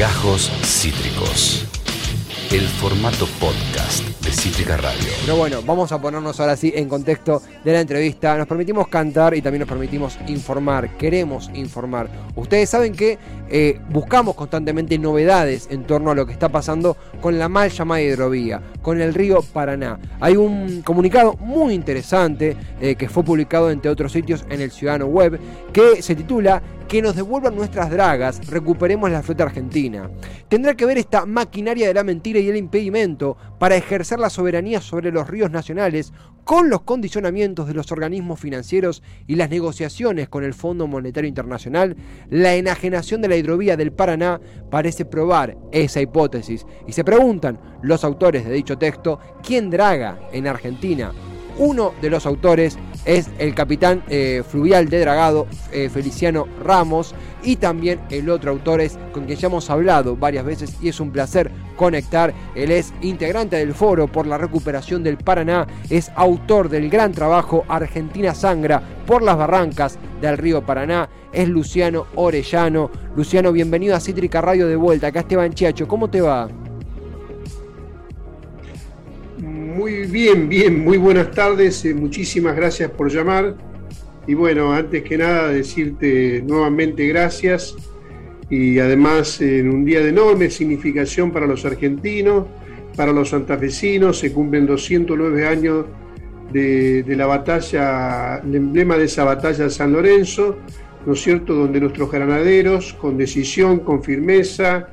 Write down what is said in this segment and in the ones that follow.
Gajos Cítricos. El formato podcast de Cítrica Radio. Pero bueno, vamos a ponernos ahora sí en contexto de la entrevista. Nos permitimos cantar y también nos permitimos informar. Queremos informar. Ustedes saben que eh, buscamos constantemente novedades en torno a lo que está pasando con la mal llamada hidrovía, con el río Paraná. Hay un comunicado muy interesante eh, que fue publicado entre otros sitios en el Ciudadano Web que se titula que nos devuelvan nuestras dragas, recuperemos la flota argentina. Tendrá que ver esta maquinaria de la mentira y el impedimento para ejercer la soberanía sobre los ríos nacionales con los condicionamientos de los organismos financieros y las negociaciones con el Fondo Monetario Internacional, la enajenación de la hidrovía del Paraná parece probar esa hipótesis. Y se preguntan los autores de dicho texto, ¿quién draga en Argentina? Uno de los autores es el capitán eh, fluvial de Dragado, eh, Feliciano Ramos, y también el otro autor es con quien ya hemos hablado varias veces y es un placer conectar. Él es integrante del Foro por la Recuperación del Paraná, es autor del gran trabajo Argentina Sangra por las barrancas del río Paraná, es Luciano Orellano. Luciano, bienvenido a Cítrica Radio de vuelta. Acá Esteban Chiacho, ¿cómo te va? Muy bien, bien, muy buenas tardes, eh, muchísimas gracias por llamar. Y bueno, antes que nada decirte nuevamente gracias y además en un día de enorme significación para los argentinos, para los santafesinos, se cumplen 209 años de, de la batalla, el emblema de esa batalla de San Lorenzo, ¿no es cierto?, donde nuestros granaderos, con decisión, con firmeza,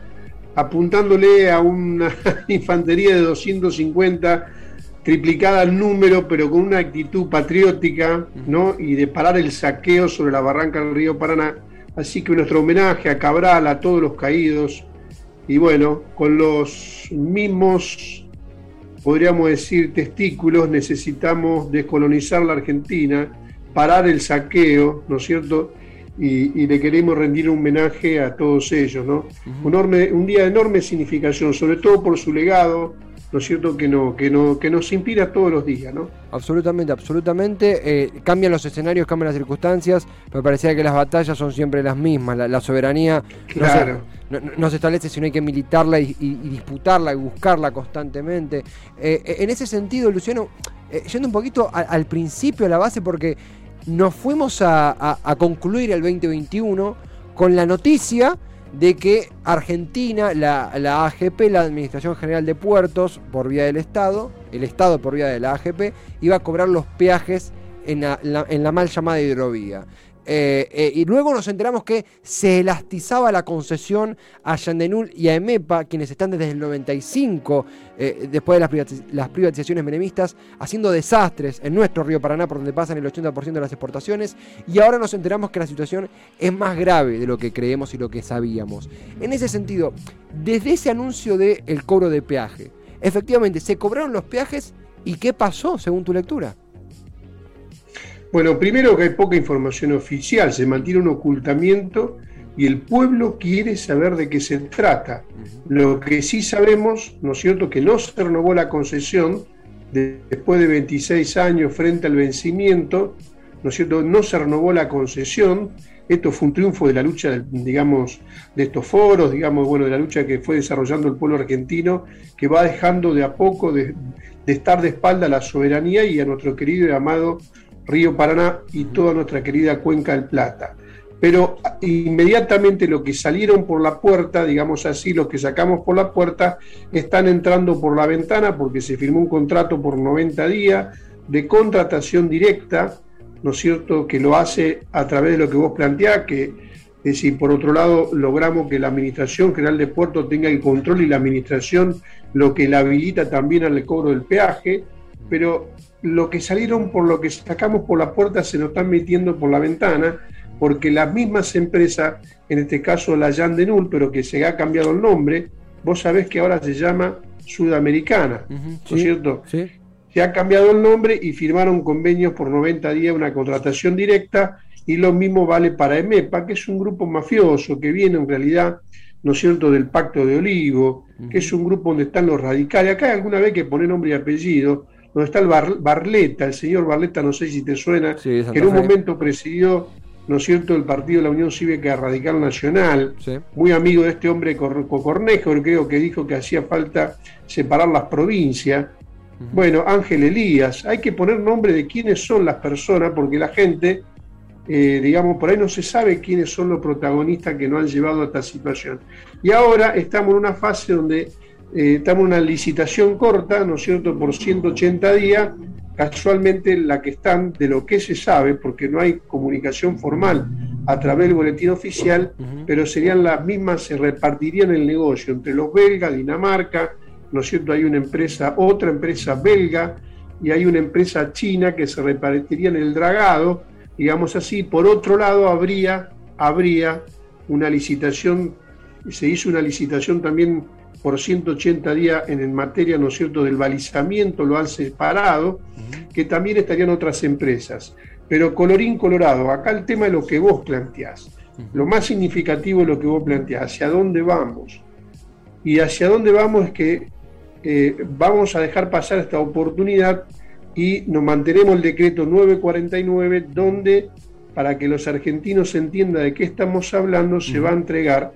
apuntándole a una infantería de 250 triplicada el número, pero con una actitud patriótica, ¿no? Y de parar el saqueo sobre la barranca del río Paraná. Así que nuestro homenaje a Cabral, a todos los caídos, y bueno, con los mismos, podríamos decir, testículos, necesitamos descolonizar la Argentina, parar el saqueo, ¿no es cierto? Y, le queremos rendir un homenaje a todos ellos, ¿no? un, un día de enorme significación, sobre todo por su legado, ¿no es cierto? Que, no, que, no, que nos inspira todos los días, ¿no? Absolutamente, absolutamente. Eh, cambian los escenarios, cambian las circunstancias, pero parecía que las batallas son siempre las mismas. La, soberanía no, se, establece si no hay que militarla y, disputarla y buscarla constantemente. Eh, eh, en ese sentido, Luciano, yendo un poquito al principio, a la base, porque nos fuimos a, a concluir el 2021 con la noticia de que Argentina, la, AGP, la Administración General de Puertos, por vía del Estado, el Estado por vía de la AGP, iba a cobrar los peajes en la mal llamada hidrovía. Eh, eh, y luego nos enteramos que se elastizaba la concesión a Yandenul y a EMEPA, quienes están desde el 95, eh, después de las, privatizaciones menemistas, haciendo desastres en nuestro río Paraná, por donde pasan el 80% de las exportaciones. Y ahora nos enteramos que la situación es más grave de lo que creemos y lo que sabíamos. En ese sentido, desde ese anuncio del cobro de peaje, efectivamente, ¿se cobraron los peajes y qué pasó según tu lectura? Bueno, primero que hay poca información oficial, se mantiene un ocultamiento y el pueblo quiere saber de qué se trata. Lo que sí sabemos, ¿no es cierto?, que no se renovó la concesión después de 26 años frente al vencimiento, ¿no es cierto?, no se renovó la concesión. Esto fue un triunfo de la lucha, digamos, de estos foros, digamos, bueno, de la lucha que fue desarrollando el pueblo argentino, que va dejando de a poco de, de estar de espalda a la soberanía y a nuestro querido y amado Río Paraná y toda nuestra querida Cuenca del Plata. Pero inmediatamente lo que salieron por la puerta, digamos así, los que sacamos por la puerta, están entrando por la ventana porque se firmó un contrato por 90 días de contratación directa, ¿no es cierto?, que lo hace a través de lo que vos planteás, que es decir, por otro lado, logramos que la Administración General de Puertos tenga el control y la Administración lo que la habilita también al cobro del peaje, pero lo que salieron por lo que sacamos por la puerta se nos están metiendo por la ventana, porque las mismas empresas, en este caso la Jan de Null, pero que se ha cambiado el nombre, vos sabés que ahora se llama Sudamericana, ¿no es cierto? Sí. Se ha cambiado el nombre y firmaron convenios por 90 días, una contratación directa, y lo mismo vale para EMEPA, que es un grupo mafioso que viene en realidad, ¿no es cierto?, del Pacto de Olivo, que es un grupo donde están los radicales. Acá hay alguna vez que poner nombre y apellido, donde está el Barleta, el señor Barleta, no sé si te suena, que en un momento presidió ¿no es cierto?, el partido de la Unión Cívica Radical Nacional, muy amigo de este hombre Cornejo, creo que dijo que hacía falta separar las provincias. Bueno, Ángel Elías, hay que poner nombre de quiénes son las personas, porque la gente, eh, digamos, por ahí no se sabe quiénes son los protagonistas que nos han llevado a esta situación. Y ahora estamos en una fase donde eh, estamos en una licitación corta, ¿no es cierto?, por 180 días, casualmente la que están de lo que se sabe, porque no hay comunicación formal a través del boletín oficial, pero serían las mismas, se repartirían el negocio entre los belgas, Dinamarca, ¿no es cierto? Hay una empresa, otra empresa belga y hay una empresa china que se repartiría en el dragado, digamos así. Por otro lado, habría, habría una licitación, se hizo una licitación también por 180 días en materia, ¿no es cierto?, del balizamiento, lo han separado, que también estarían otras empresas. Pero colorín colorado, acá el tema de lo que vos planteás. Lo más significativo es lo que vos planteás, hacia dónde vamos. Y hacia dónde vamos es que eh, vamos a dejar pasar esta oportunidad y nos mantenemos el decreto 949, donde, para que los argentinos entiendan de qué estamos hablando, se va a entregar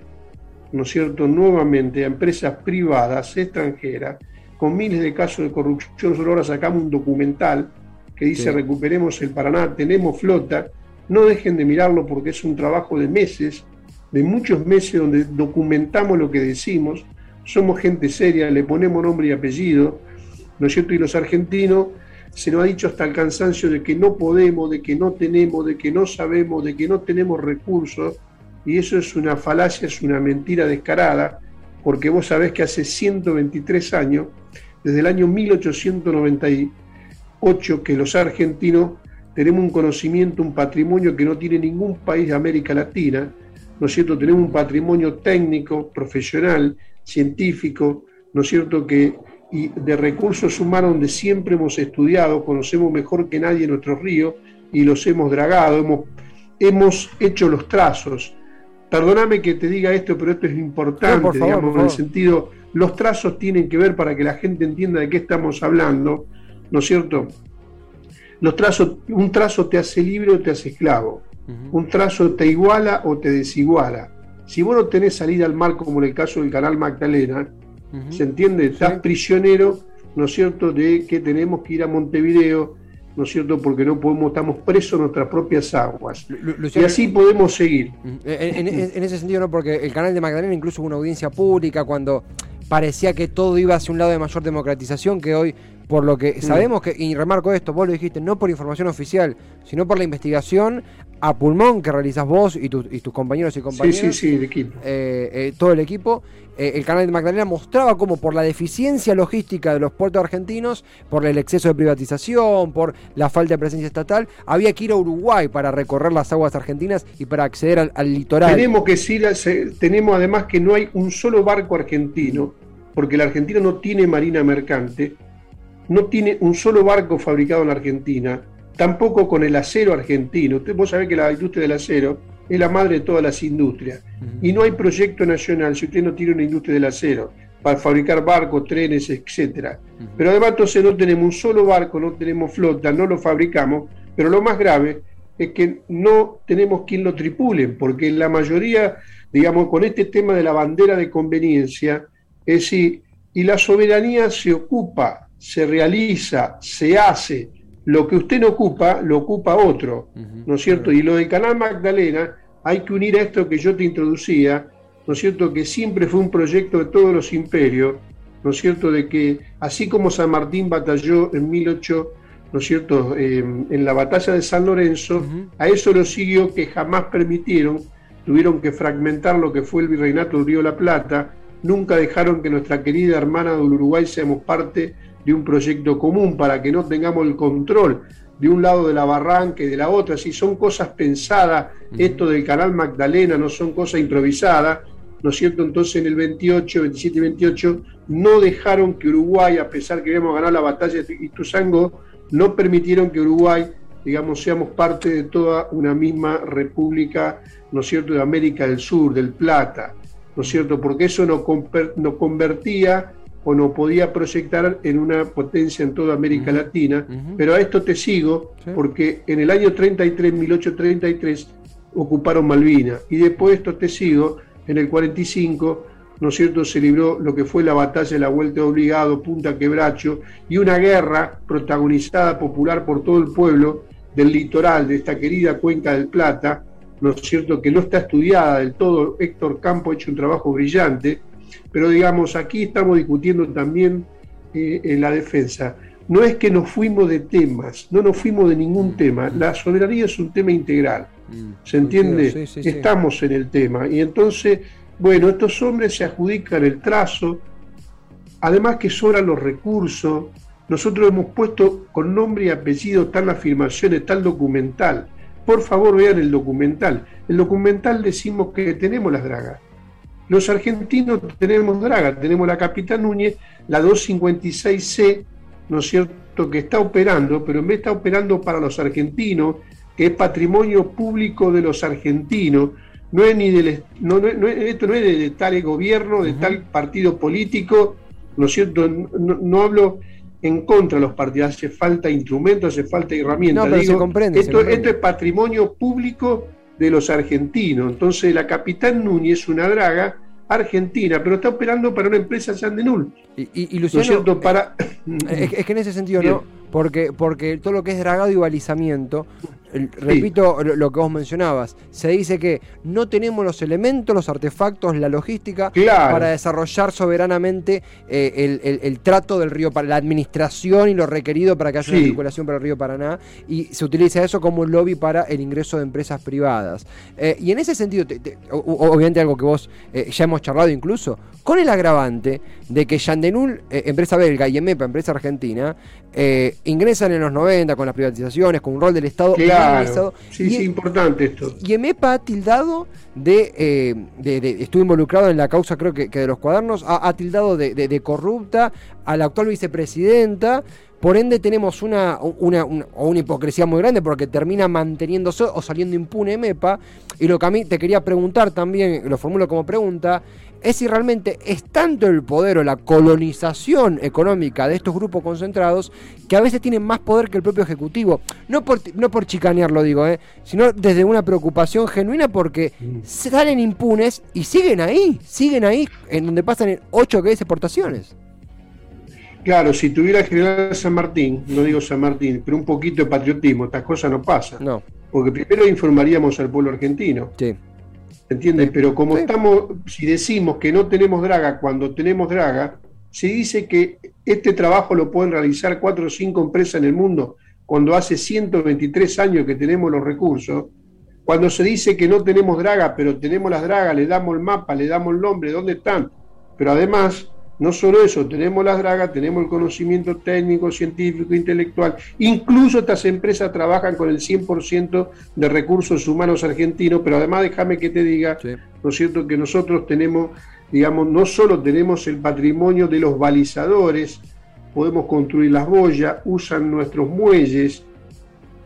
¿no es cierto?, nuevamente a empresas privadas extranjeras con miles de casos de corrupción. Solo ahora sacamos un documental que dice recuperemos el Paraná, tenemos flota. No dejen de mirarlo porque es un trabajo de meses, de muchos meses donde documentamos lo que decimos. Somos gente seria, le ponemos nombre y apellido, ¿no es cierto? Y los argentinos se nos ha dicho hasta el cansancio de que no podemos, de que no tenemos, de que no sabemos, de que no tenemos recursos y eso es una falacia, es una mentira descarada, porque vos sabés que hace 123 años, desde el año 1898, que los argentinos tenemos un conocimiento, un patrimonio que no tiene ningún país de América Latina, ¿no es cierto? Tenemos un patrimonio técnico, profesional, científico, ¿no es cierto? Que, y de recursos humanos donde siempre hemos estudiado, conocemos mejor que nadie nuestros ríos y los hemos dragado, hemos, hemos hecho los trazos, Perdóname que te diga esto, pero esto es importante, digamos, en el sentido, los trazos tienen que ver para que la gente entienda de qué estamos hablando, ¿no es cierto? Los trazos, un trazo te hace libre o te hace esclavo. Un trazo te iguala o te desiguala. Si vos no tenés salida al mar, como en el caso del canal Magdalena, ¿se entiende? Estás prisionero, ¿no es cierto?, de que tenemos que ir a Montevideo, ¿no es cierto? Porque no podemos, estamos presos en nuestras propias aguas. y así podemos seguir. Mm, en, ese sentido, no, porque el canal de Magdalena incluso hubo una audiencia pública cuando parecía que todo iba hacia un lado de mayor democratización, que hoy, por lo que mm. sabemos que, y remarco esto, vos lo dijiste, no por información oficial, sino por la investigación a pulmón que realizas vos y, tus compañeros y compañeras. Sí, sí, sí, el equipo. Eh, eh, todo el equipo. Eh, el canal de Magdalena mostraba cómo por la deficiencia logística de los puertos argentinos, por el exceso de privatización, por la falta de presencia estatal, había que ir a Uruguay para recorrer las aguas argentinas y para acceder al, litoral. Tenemos que ir, tenemos además que no hay un solo barco argentino, porque la Argentina no tiene marina mercante, no tiene un solo barco fabricado en la Argentina, tampoco con el acero argentino. Usted, vos sabés que la industria del acero es la madre de todas las industrias. Y no hay proyecto nacional si usted no tiene una industria del acero para fabricar barcos, trenes, etc. Pero además entonces no tenemos un solo barco, no tenemos flota, no lo fabricamos, pero lo más grave es que no tenemos quien lo tripule, porque la mayoría, digamos, con este tema de la bandera de conveniencia, es decir, y la soberanía se ocupa, se realiza, se hace, lo que usted no ocupa, lo ocupa otro, ¿no es cierto? Y lo del Canal Magdalena, hay que unir a esto que yo te introducía, ¿no es cierto? Que siempre fue un proyecto de todos los imperios, ¿no es cierto? De que así como San Martín batalló en 1008, ¿no es cierto? Em, en la batalla de San Lorenzo, a eso lo siguió que jamás permitieron, tuvieron que fragmentar lo que fue el virreinato de Río de la Plata, nunca dejaron que nuestra querida hermana del Uruguay seamos parte de un proyecto común para que no tengamos el control de un lado de la barranca y de la otra, si son cosas pensadas, esto del canal Magdalena no son cosas improvisadas, ¿no es cierto? Entonces en el 28, 27 y 28 no dejaron que Uruguay, a pesar que habíamos ganado la batalla de Ituzango, no permitieron que Uruguay, digamos, seamos parte de toda una misma república, ¿no es cierto?, de América del Sur, del Plata, ¿no es cierto? Porque eso nos, nos convertía o no podía proyectar en una potencia en toda América Latina, pero a esto te sigo porque en el año 33, 1833, ocuparon Malvinas. Y después, esto te sigo, en el 45, ¿no es cierto?, se libró lo que fue la batalla de la Vuelta Obligado, Punta Quebracho, y una guerra protagonizada popular por todo el pueblo del litoral, de esta querida cuenca del Plata, ¿no es cierto?, que no está estudiada del todo. Héctor Campo ha hecho un trabajo brillante, pero digamos, aquí estamos discutiendo también eh, en la defensa. No es que nos fuimos de temas, no nos fuimos de ningún mm. tema. La soberanía es un tema integral. Mm. ¿Se entiende? Estamos en el tema. Y entonces, bueno, estos hombres se adjudican el trazo, además que sobran los recursos. Nosotros hemos puesto con nombre y apellido tal afirmaciones, tal documental. Por favor, vean el documental. El documental decimos que tenemos las dragas. Los argentinos tenemos dragas, tenemos la Capitán Núñez, la 256C, ¿no es cierto?, que está operando, pero en vez de estar operando para los argentinos, que es patrimonio público de los argentinos, no es ni del no, no, esto no es de, tal gobierno, de tal partido político, ¿no es cierto? No, hablo en contra de los partidos, hace falta instrumentos, hace falta herramientas. No, se comprende, esto, esto es patrimonio público de los argentinos. Entonces la Capitán Núñez es una draga argentina, pero está operando para una empresa Sandenul. Y, y, Luciano, para... es, que en ese sentido, ¿no? Porque, porque todo lo que es dragado y balizamiento repito lo, que vos mencionabas, se dice que no tenemos los elementos, los artefactos, la logística para desarrollar soberanamente eh, el, trato del río Paraná, la administración y lo requerido para que haya una circulación para el río Paraná, y se utiliza eso como lobby para el ingreso de empresas privadas. Eh, y en ese sentido, obviamente algo que vos eh, ya hemos charlado incluso, con el agravante de que Yandenul, empresa belga, y EMEPA, empresa argentina, ingresan en los 90 con las privatizaciones, con un rol del Estado. Claro. Sí, sí, importante esto. Y EMEPA ha tildado eh, de, estuvo involucrado en la causa, creo que, de los cuadernos, ha, tildado de, corrupta a la actual vicepresidenta. Por ende tenemos una, una, una, hipocresía muy grande porque termina manteniéndose o saliendo impune MEPA. Y lo que a mí te quería preguntar también, lo formulo como pregunta, es si realmente es tanto el poder o la colonización económica de estos grupos concentrados que a veces tienen más poder que el propio Ejecutivo. No por, no por chicanearlo digo, ¿eh? sino desde una preocupación genuina porque salen impunes y siguen ahí, siguen ahí, en donde pasan 8 que exportaciones. Claro, si tuviera General San Martín, no digo San Martín, pero un poquito de patriotismo, estas cosas no pasan. No. Porque primero informaríamos al pueblo argentino. Sí. ¿Entiendes? Pero como estamos, si decimos que no tenemos draga cuando tenemos draga, se dice que este trabajo lo pueden realizar cuatro o cinco empresas en el mundo cuando hace 123 años que tenemos los recursos. Cuando se dice que no tenemos draga, pero tenemos las dragas, le damos el mapa, le damos el nombre, ¿dónde están? Pero además no solo eso, tenemos las dragas, tenemos el conocimiento técnico, científico, intelectual. Incluso estas empresas trabajan con el 100% de recursos humanos argentinos, pero además déjame que te diga, ¿no es cierto?, que nosotros tenemos, digamos, no solo tenemos el patrimonio de los balizadores, podemos construir las boyas, usan nuestros muelles.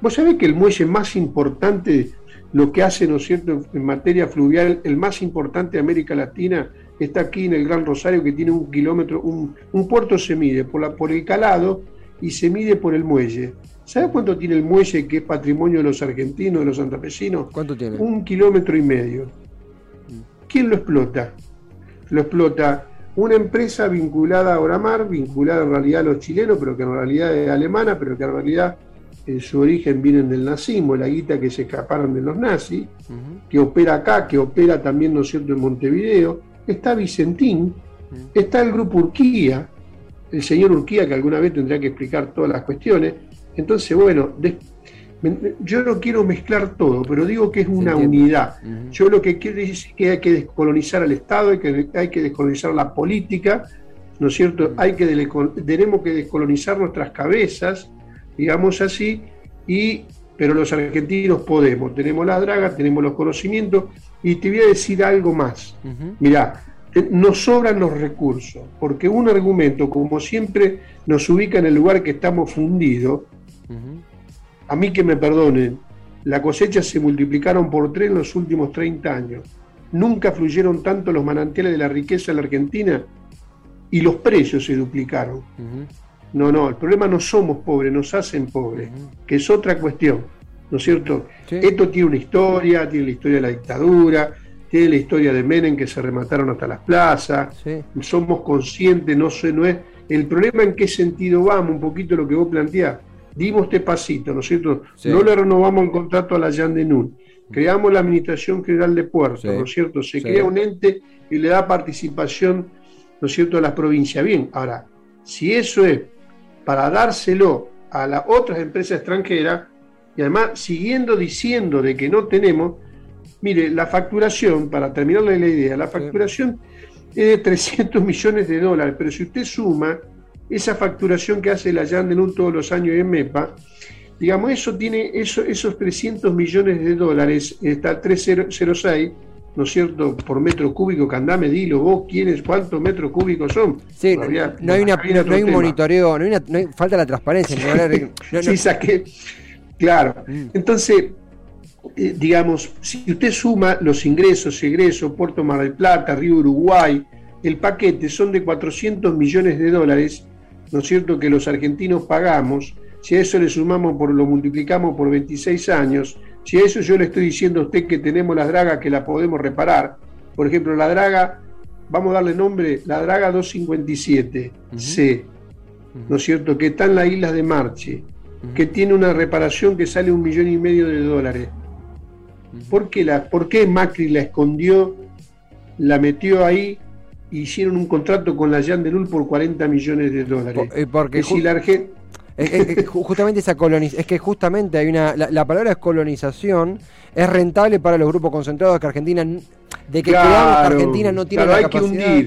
Vos sabés que el muelle más importante, lo que hace, ¿no es cierto?, en materia fluvial, el más importante de América Latina, está aquí en el Gran Rosario, que tiene un kilómetro, un, puerto se mide por, la, por el calado y se mide por el muelle. ¿Sabes cuánto tiene el muelle que es patrimonio de los argentinos, de los santafesinos? ¿Cuánto tiene? Un kilómetro y medio. ¿Quién lo explota? Lo explota una empresa vinculada a Oramar, vinculada en realidad a los chilenos, pero que en realidad es alemana, pero que en realidad en su origen vienen del nazismo, la guita que se escaparon de los nazis, que opera acá, que opera también, ¿no es cierto?, en Montevideo está Vicentín, está el grupo Urquía, el señor Urquía que alguna vez tendrá que explicar todas las cuestiones. Entonces, bueno, yo no quiero mezclar todo, pero digo que es una unidad. Yo lo que quiero decir es que hay que descolonizar al Estado, hay que, hay que descolonizar la política, ¿no es cierto? Hay que tenemos que descolonizar nuestras cabezas, digamos así, y pero los argentinos podemos, tenemos las dragas, tenemos los conocimientos, y te voy a decir algo más. Mirá, eh, nos sobran los recursos, porque un argumento, como siempre, nos ubica en el lugar que estamos fundidos. A mí que me perdonen, la cosecha se multiplicaron por tres en los últimos 30 años. Nunca fluyeron tanto los manantiales de la riqueza en la Argentina y los precios se duplicaron. No, no, el problema no somos pobres, nos hacen pobres, que es otra cuestión. ¿No es cierto? Esto tiene una historia, tiene la historia de la dictadura, tiene la historia de Menem que se remataron hasta las plazas, somos conscientes, no sé, no es... El problema en qué sentido vamos, un poquito lo que vos planteás, dimos este pasito, ¿no es cierto? No le renovamos el contrato a la Jan de Nun, creamos la Administración General de Puertos, ¿no es cierto? Se crea un ente y le da participación, ¿no es cierto?, a las provincias. Bien, ahora, si eso es para dárselo a las otras empresas extranjeras, y además siguiendo diciendo de que no tenemos, mire, la facturación, para terminarle la idea, la facturación es de 300 millones de dólares, pero si usted suma esa facturación que hace la Yandenun todos los años en MEPA, digamos, eso tiene eso, esos 300 millones de dólares, está 306, ¿no es cierto?, por metro cúbico, que andá dilo vos, quiénes, cuántos metros cúbicos son. Sí, no, hay, una, no, hay un monitoreo, no hay, una, no hay falta la transparencia. sí, saqué, claro. Mm. Entonces, eh, digamos, si usted suma los ingresos, egresos, Puerto Mar del Plata, Río Uruguay, el paquete son de 400 millones de dólares, ¿no es cierto?, que los argentinos pagamos, si a eso le sumamos, por, lo multiplicamos por 26 años, si a eso yo le estoy diciendo a usted que tenemos las dragas que la podemos reparar, por ejemplo, la draga, vamos a darle nombre, la draga 257C, ¿no es cierto?, que está en las islas de Marche, que tiene una reparación que sale un millón y medio de dólares. ¿Por qué, la, ¿Por qué Macri la escondió, la metió ahí hicieron un contrato con la Jan de Lul por 40 millones de dólares. Eh, porque si la justamente esa colonización, es que justamente hay una, la, palabra es colonización, es rentable para los grupos concentrados que Argentina, de que que Argentina no tiene la capacidad.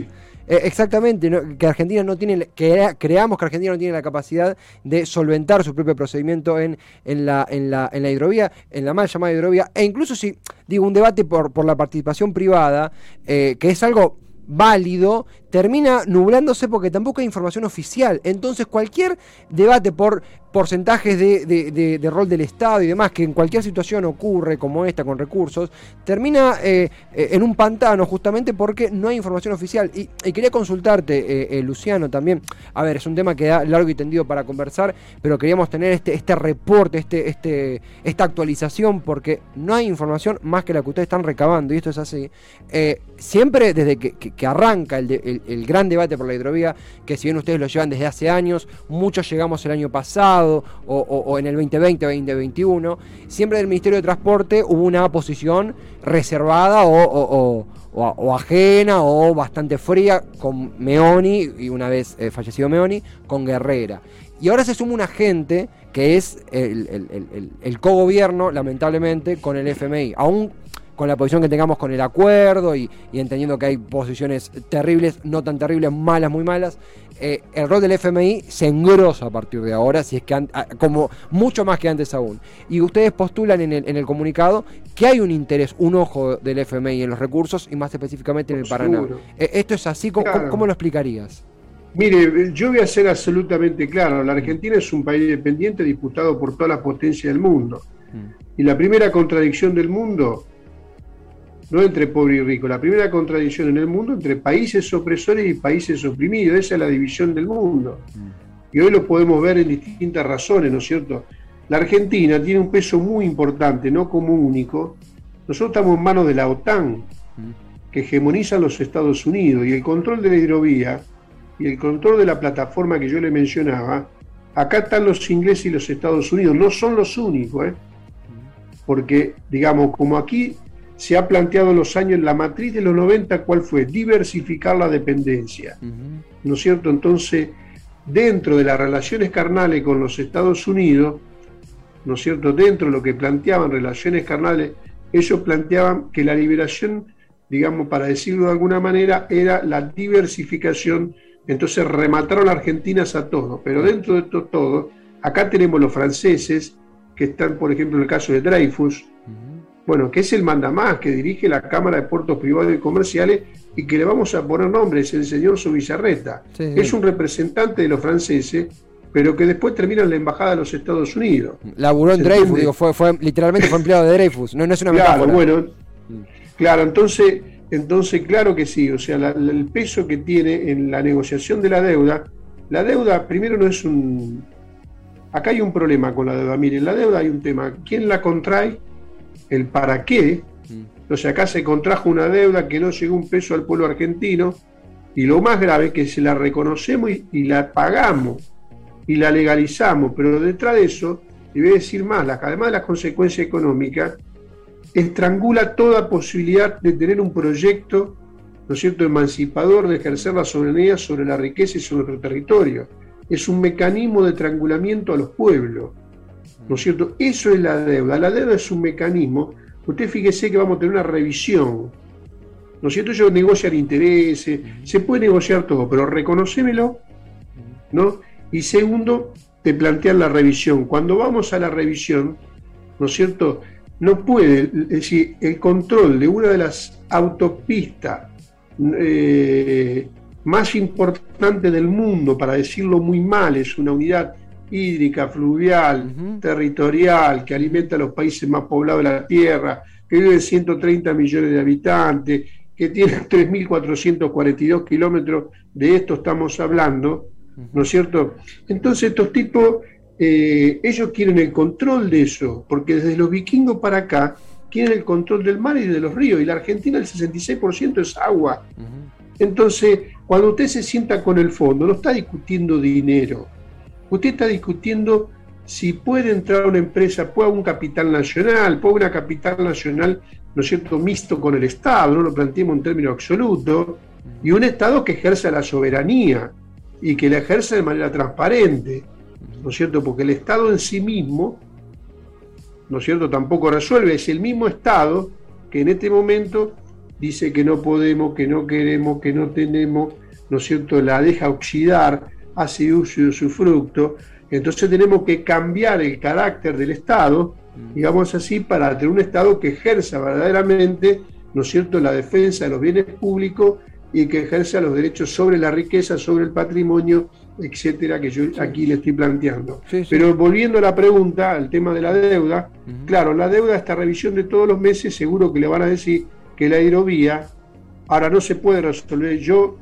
Eh, exactamente, que Argentina no tiene, que creamos que Argentina no tiene la capacidad de solventar su propio procedimiento en, en, la, en, la, en la hidrovía, en la mal llamada hidrovía, e incluso si digo un debate por, por la participación privada, eh, que es algo válido, termina nublándose porque tampoco hay información oficial. Entonces cualquier debate por porcentajes de, rol del Estado y demás, que en cualquier situación ocurre como esta con recursos, termina eh, eh, en un pantano justamente porque no hay información oficial. Y, quería consultarte, eh, Luciano, también, a ver, es un tema que da largo y tendido para conversar, pero queríamos tener este, este reporte, este, este, esta actualización, porque no hay información más que la que ustedes están recabando, y esto es así. siempre desde que, arranca el, el gran debate por la hidrovía, que si bien ustedes lo llevan desde hace años, muchos llegamos el año pasado, o, en el 2020 o 2021, siempre del Ministerio de Transporte hubo una posición reservada o, ajena o bastante fría con Meoni, y una vez eh, fallecido Meoni, con Guerrera. Y ahora se suma una gente que es el, el, el cogobierno, lamentablemente, con el FMI. Aún con la posición que tengamos con el acuerdo y, entendiendo que hay posiciones terribles, no tan terribles, malas, muy malas, eh, el rol del FMI se engrosa a partir de ahora, si es que como mucho más que antes aún. Y ustedes postulan en el, comunicado que hay un interés, un ojo del FMI en los recursos y más específicamente en el Paraná. Eh, ¿Esto es así? ¿Cómo, lo explicarías? Mire, yo voy a ser absolutamente claro. La Argentina es un país independiente disputado por toda la potencia del mundo. Mm. Y la primera contradicción del mundo no entre pobre y rico. La primera contradicción en el mundo entre países opresores y países oprimidos. Esa es la división del mundo. Mm. Y hoy lo podemos ver en distintas razones, ¿no es cierto? La Argentina tiene un peso muy importante, no como único. Nosotros estamos en manos de la OTAN, mm. que hegemoniza los Estados Unidos, y el control de la hidrovía y el control de la plataforma que yo le mencionaba, acá están los ingleses y los Estados Unidos, no son los únicos, ¿eh? Mm. porque, digamos, como aquí se ha planteado en los años, la matriz de los 90, ¿cuál fue? Diversificar la dependencia. ¿No es cierto? Entonces, dentro de las relaciones carnales con los Estados Unidos, ¿no es cierto? Dentro de lo que planteaban relaciones carnales, ellos planteaban que la liberación, digamos, para decirlo de alguna manera, era la diversificación. Entonces remataron a Argentinas a todos, pero dentro de esto todo, acá tenemos los franceses, que están, por ejemplo, en el caso de Dreyfus, bueno, que es el mandamás que dirige la Cámara de Puertos Privados y Comerciales y que le vamos a poner nombre, es el señor Subizarreta. Es un representante de los franceses, pero que después termina en la Embajada de los Estados Unidos. Laburó en Dreyfus, digo, fue, fue, literalmente fue empleado de Dreyfus, no, es una Claro, bueno, claro, entonces, entonces claro que sí, o sea, el peso que tiene en la negociación de la deuda, la deuda primero no es un acá hay un problema con la deuda. Miren, la deuda hay un tema. ¿Quién la contrae? El para qué. Mm. Entonces acá se contrajo una deuda que no llegó un peso al pueblo argentino y lo más grave es que se la reconocemos y, la pagamos y la legalizamos, pero detrás de eso, y voy a decir más, además de las consecuencias económicas, estrangula toda posibilidad de tener un proyecto, ¿no es cierto?, emancipador de ejercer la soberanía sobre la riqueza y sobre nuestro territorio. Es un mecanismo de estrangulamiento a los pueblos, ¿no es cierto? Eso es la deuda. La deuda es un mecanismo. Usted fíjese que vamos a tener una revisión ¿no es cierto? Ellos negocian intereses, se puede negociar todo, pero reconocémelo, ¿no? Y segundo, te plantean la revisión. Cuando vamos a la revisión, ¿no es cierto? No puede, es decir, el control de una de las autopistas eh, más importantes del mundo, para decirlo muy mal, es una unidad hídrica, fluvial, territorial, que alimenta a los países más poblados de la Tierra, que vive 130 millones de habitantes, que tiene 3.442 kilómetros, de esto estamos hablando, ¿no es cierto? Entonces estos tipos, eh, ellos quieren el control de eso, porque desde los vikingos para acá quieren el control del mar y de los ríos, y la Argentina el 66% es agua. Entonces, cuando usted se sienta con el fondo, no está discutiendo dinero, usted está discutiendo si puede entrar una empresa, puede un capital nacional, puede una capital nacional ¿no es cierto?, mixto con el Estado, no lo planteemos en términos absolutos, y un Estado que ejerza la soberanía y que la ejerce de manera transparente, ¿no es cierto?, porque el Estado en sí mismo, ¿no es cierto?, tampoco resuelve, es el mismo Estado que en este momento dice que no podemos, que no queremos, que no tenemos, ¿no es cierto?, la deja oxidar, hace uso de su fruto, entonces tenemos que cambiar el carácter del Estado digamos así, para tener un Estado que ejerza verdaderamente, ¿no es cierto?, la defensa de los bienes públicos y que ejerza los derechos sobre la riqueza, sobre el patrimonio, etcétera, que yo aquí le estoy planteando. Pero volviendo a la pregunta, al tema de la deuda, claro, la deuda, esta revisión de todos los meses, seguro que le van a decir que la hidrovía ahora no se puede resolver. Yo,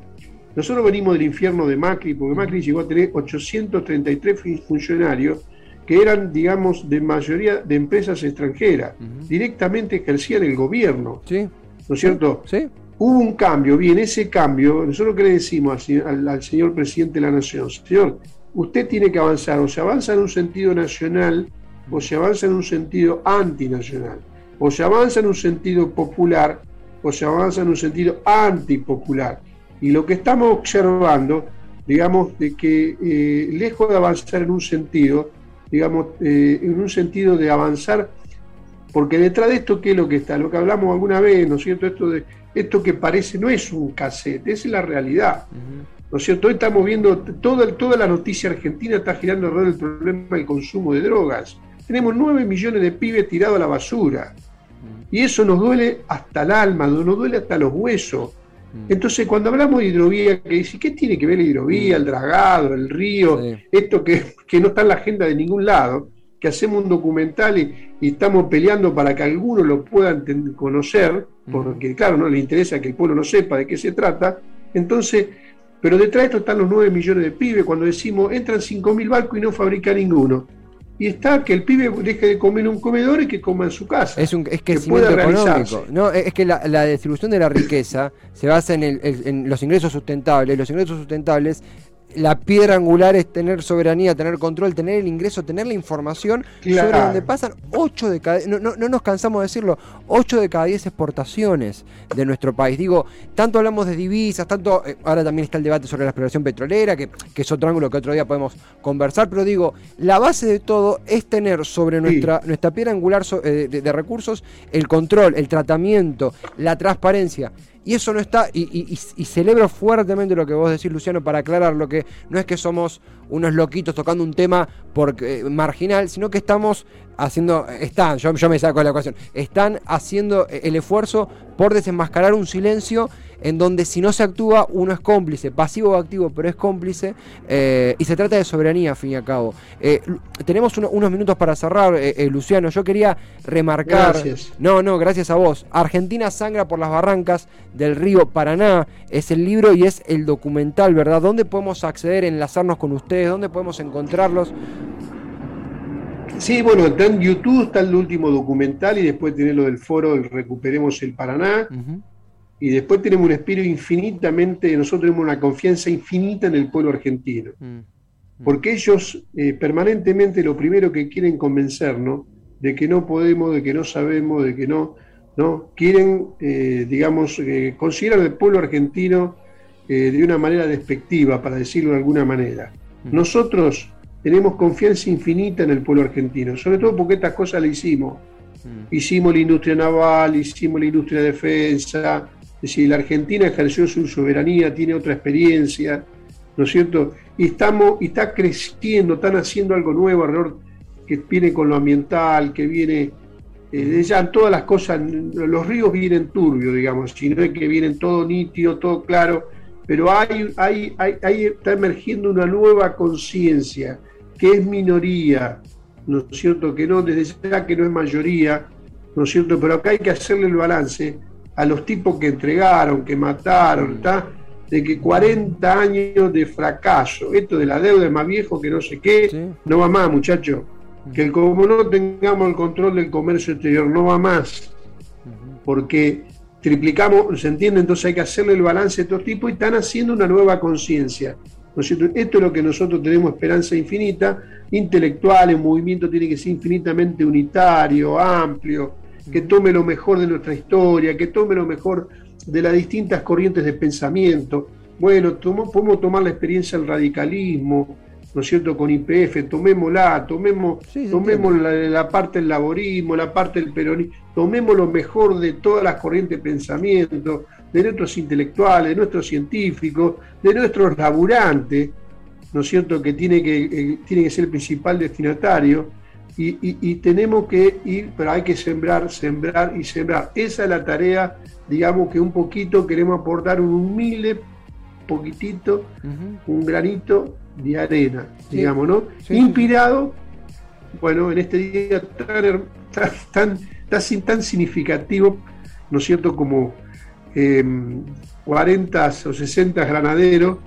nosotros venimos del infierno de Macri, porque Macri llegó a tener 833 funcionarios que eran, digamos, de mayoría de empresas extranjeras, directamente ejercían el gobierno. Sí. ¿No es cierto? Sí. Hubo un cambio, bien, ese cambio, nosotros qué le decimos al, señor presidente de la Nación, señor, usted tiene que avanzar, o se avanza en un sentido nacional, o se avanza en un sentido antinacional, o se avanza en un sentido popular, o se avanza en un sentido antipopular. Y lo que estamos observando, digamos, de que eh, lejos de avanzar en un sentido, digamos, eh, en un sentido de avanzar, porque detrás de esto, ¿qué es lo que está? Lo que hablamos alguna vez, ¿no es cierto? Esto, de, esto que parece no es un cassette, es la realidad. ¿No es cierto? Hoy estamos viendo, toda, toda la noticia argentina está girando alrededor del problema del consumo de drogas. Tenemos 9 millones de pibes tirados a la basura. Y eso nos duele hasta el alma, nos duele hasta los huesos. Mm. Entonces, cuando hablamos de hidrovía, que dice, ¿qué tiene que ver la hidrovía, mm. el dragado, el río? Esto que, no está en la agenda de ningún lado, que hacemos un documental y, estamos peleando para que algunos lo puedan conocer, mm. porque claro, no le interesa que el pueblo no sepa de qué se trata. Entonces, pero detrás de esto están los 9 millones de pibes, cuando decimos, entran 5.000 barcos y no fabrica ninguno y está que el pibe deje de comer en un comedor y que coma en su casa. Es, un, es que, es económico. No, es que la, distribución de la riqueza se basa en, el, en los ingresos sustentables. Los ingresos sustentables la piedra angular es tener soberanía, tener control, tener el ingreso, tener la información sobre donde pasan 8 de cada no, no, no, nos cansamos de decirlo, 8 de cada 10 exportaciones de nuestro país. Digo, tanto hablamos de divisas, tanto eh, ahora también está el debate sobre la exploración petrolera, que, es otro ángulo que otro día podemos conversar, pero digo, la base de todo es tener sobre nuestra, nuestra piedra angular eh, de recursos el control, el tratamiento, la transparencia. Y eso no está, y, celebro fuertemente lo que vos decís, Luciano, para aclarar lo que no es que somos unos loquitos tocando un tema porque, eh, marginal, sino que estamos haciendo, están, yo, yo me saco de la ecuación, están haciendo el esfuerzo por desenmascarar un silencio en donde si no se actúa uno es cómplice, pasivo o activo, pero es cómplice, eh, y se trata de soberanía, al fin y al cabo. Eh, tenemos unos minutos para cerrar, eh, Luciano, yo quería remarcar... Gracias. No, no, gracias a vos. Argentina sangra por las barrancas del río Paraná, es el libro y es el documental, ¿verdad? ¿Dónde podemos acceder, enlazarnos con ustedes? ¿Dónde podemos encontrarlos? Sí, bueno, está en YouTube, está el último documental y después tiene lo del foro Recuperemos el Paraná. Y después tenemos un espíritu infinitamente, nosotros tenemos una confianza infinita en el pueblo argentino. Mm, mm. Porque ellos eh, permanentemente lo primero que quieren convencernos de que no podemos, de que no sabemos, de que no, ¿no? Quieren, eh, digamos, eh, considerar al pueblo argentino de una manera despectiva, para decirlo de alguna manera. Mm. Nosotros tenemos confianza infinita en el pueblo argentino, sobre todo porque estas cosas las hicimos. Hicimos la industria naval, hicimos la industria de defensa, es decir, la Argentina ejerció su soberanía, tiene otra experiencia, ¿no es cierto? Y, estamos, y está creciendo, están haciendo algo nuevo alrededor que viene con lo ambiental, que viene eh, ya todas las cosas, los ríos vienen turbios, digamos, si no es que vienen todo nítido, todo claro, pero hay, hay, hay, está emergiendo una nueva conciencia que es minoría, ¿no es cierto? Que no, desde ya que no es mayoría, ¿no es cierto? Pero acá hay que hacerle el balance a los tipos que entregaron, que mataron, ¿está? de que 40 años de fracaso, esto de la deuda es más viejo que no sé qué, no va más, muchachos. Que como no tengamos el control del comercio exterior, no va más. Porque triplicamos, ¿se entiende? Entonces hay que hacerle el balance a estos tipos y están haciendo una nueva conciencia. Esto es lo que nosotros tenemos esperanza infinita, intelectual, el movimiento tiene que ser infinitamente unitario, amplio, que tome lo mejor de nuestra historia, que tome lo mejor de las distintas corrientes de pensamiento. Bueno, podemos tomar la experiencia del radicalismo, ¿no es cierto?, con IPF, tomémosla, tomemos, tomemos la, parte del laborismo, la parte del peronismo, tomemos lo mejor de todas las corrientes de pensamiento, de nuestros intelectuales, de nuestros científicos, de nuestros laburantes, ¿no es cierto?, que tiene que, eh, tiene que ser el principal destinatario, y, tenemos que ir, pero hay que sembrar, sembrar y sembrar. Esa es la tarea, digamos que un poquito queremos aportar un humilde poquitito, un granito de arena, digamos, ¿no? Inspirado, bueno, en este día tan, tan, tan, tan significativo, ¿no es cierto?, como 40 em, o 60 granaderos,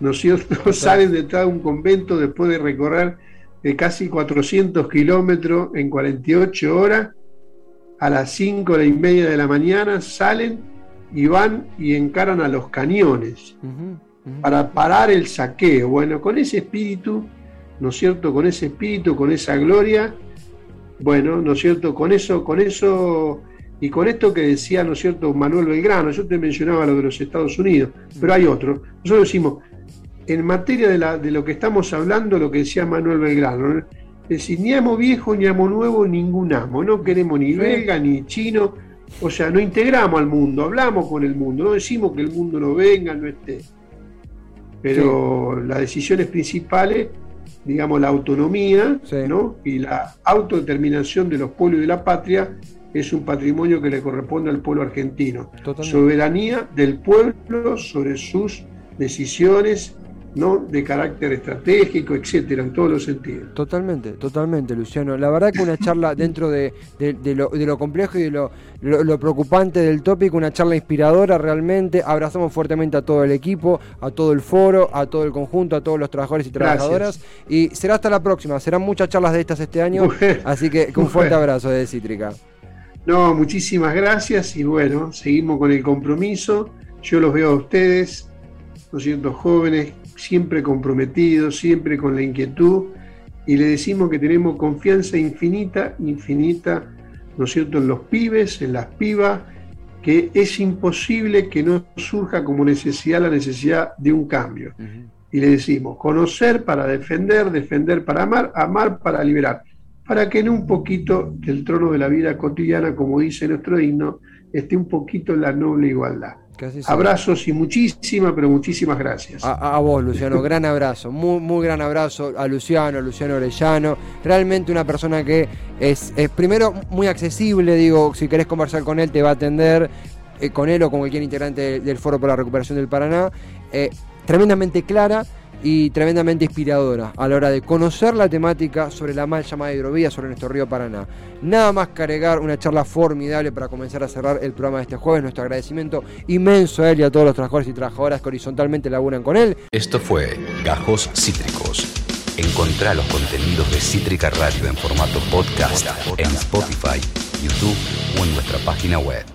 ¿no es cierto?, salen de un convento después de recorrer de casi 400 kilómetros en 48 horas, a las 5 y media de la mañana salen y van y encaran a los cañones para parar el saqueo. Bueno, con ese espíritu, ¿no es cierto? Con ese espíritu, con esa gloria, bueno, ¿no es cierto? Con eso, con eso y con esto que decía, ¿no es cierto?, Manuel Belgrano, yo te mencionaba lo de los Estados Unidos, pero hay otro. Nosotros decimos, en materia de, lo que estamos hablando, lo que decía Manuel Belgrano, es decir, ni amo viejo, ni amo nuevo, ningún amo, no queremos ni belga, ni chino, o sea, no integramos al mundo, hablamos con el mundo, no decimos que el mundo no venga, no esté. Pero las decisiones principales, digamos, la autonomía ¿no? y la autodeterminación de los pueblos y de la patria es un patrimonio que le corresponde al pueblo argentino. Soberanía del pueblo sobre sus decisiones ¿no? de carácter estratégico, etcétera, en todos los sentidos. Totalmente, totalmente, Luciano. La verdad que una charla dentro de, lo, complejo y de lo, preocupante del tópico, una charla inspiradora realmente. Abrazamos fuertemente a todo el equipo, a todo el foro, a todo el conjunto, a todos los trabajadores y trabajadoras. Y será hasta la próxima, serán muchas charlas de estas este año. así que un fuerte abrazo de Cítrica. No, muchísimas gracias y bueno, seguimos con el compromiso. Yo los veo a ustedes, ¿no siento jóvenes siempre comprometidos, siempre con la inquietud, y le decimos que tenemos confianza infinita, infinita, ¿no es cierto?, en los pibes, en las pibas, que es imposible que no surja como necesidad la necesidad de un cambio. Y le decimos, conocer para defender, defender para amar, amar para liberar, para que en un poquito del trono de la vida cotidiana, como dice nuestro himno, esté un poquito la noble igualdad. Abrazos y muchísimas, pero muchísimas gracias. A, vos, Luciano, gran abrazo, muy, muy gran abrazo a Luciano, a Luciano Orellano. Realmente una persona que es, primero muy accesible, digo, si querés conversar con él te va a atender, eh, con él o con cualquier integrante del, Foro por la Recuperación del Paraná. Eh, tremendamente clara y tremendamente inspiradora a la hora de conocer la temática sobre la mal llamada hidrovía sobre nuestro río Paraná. Nada más cargar una charla formidable para comenzar a cerrar el programa de este jueves. Nuestro agradecimiento inmenso a él y a todos los trabajadores y trabajadoras que horizontalmente laburan con él. Esto fue Gajos Cítricos. Encontrá los contenidos de Cítrica Radio en formato podcast en Spotify, YouTube o en nuestra página web.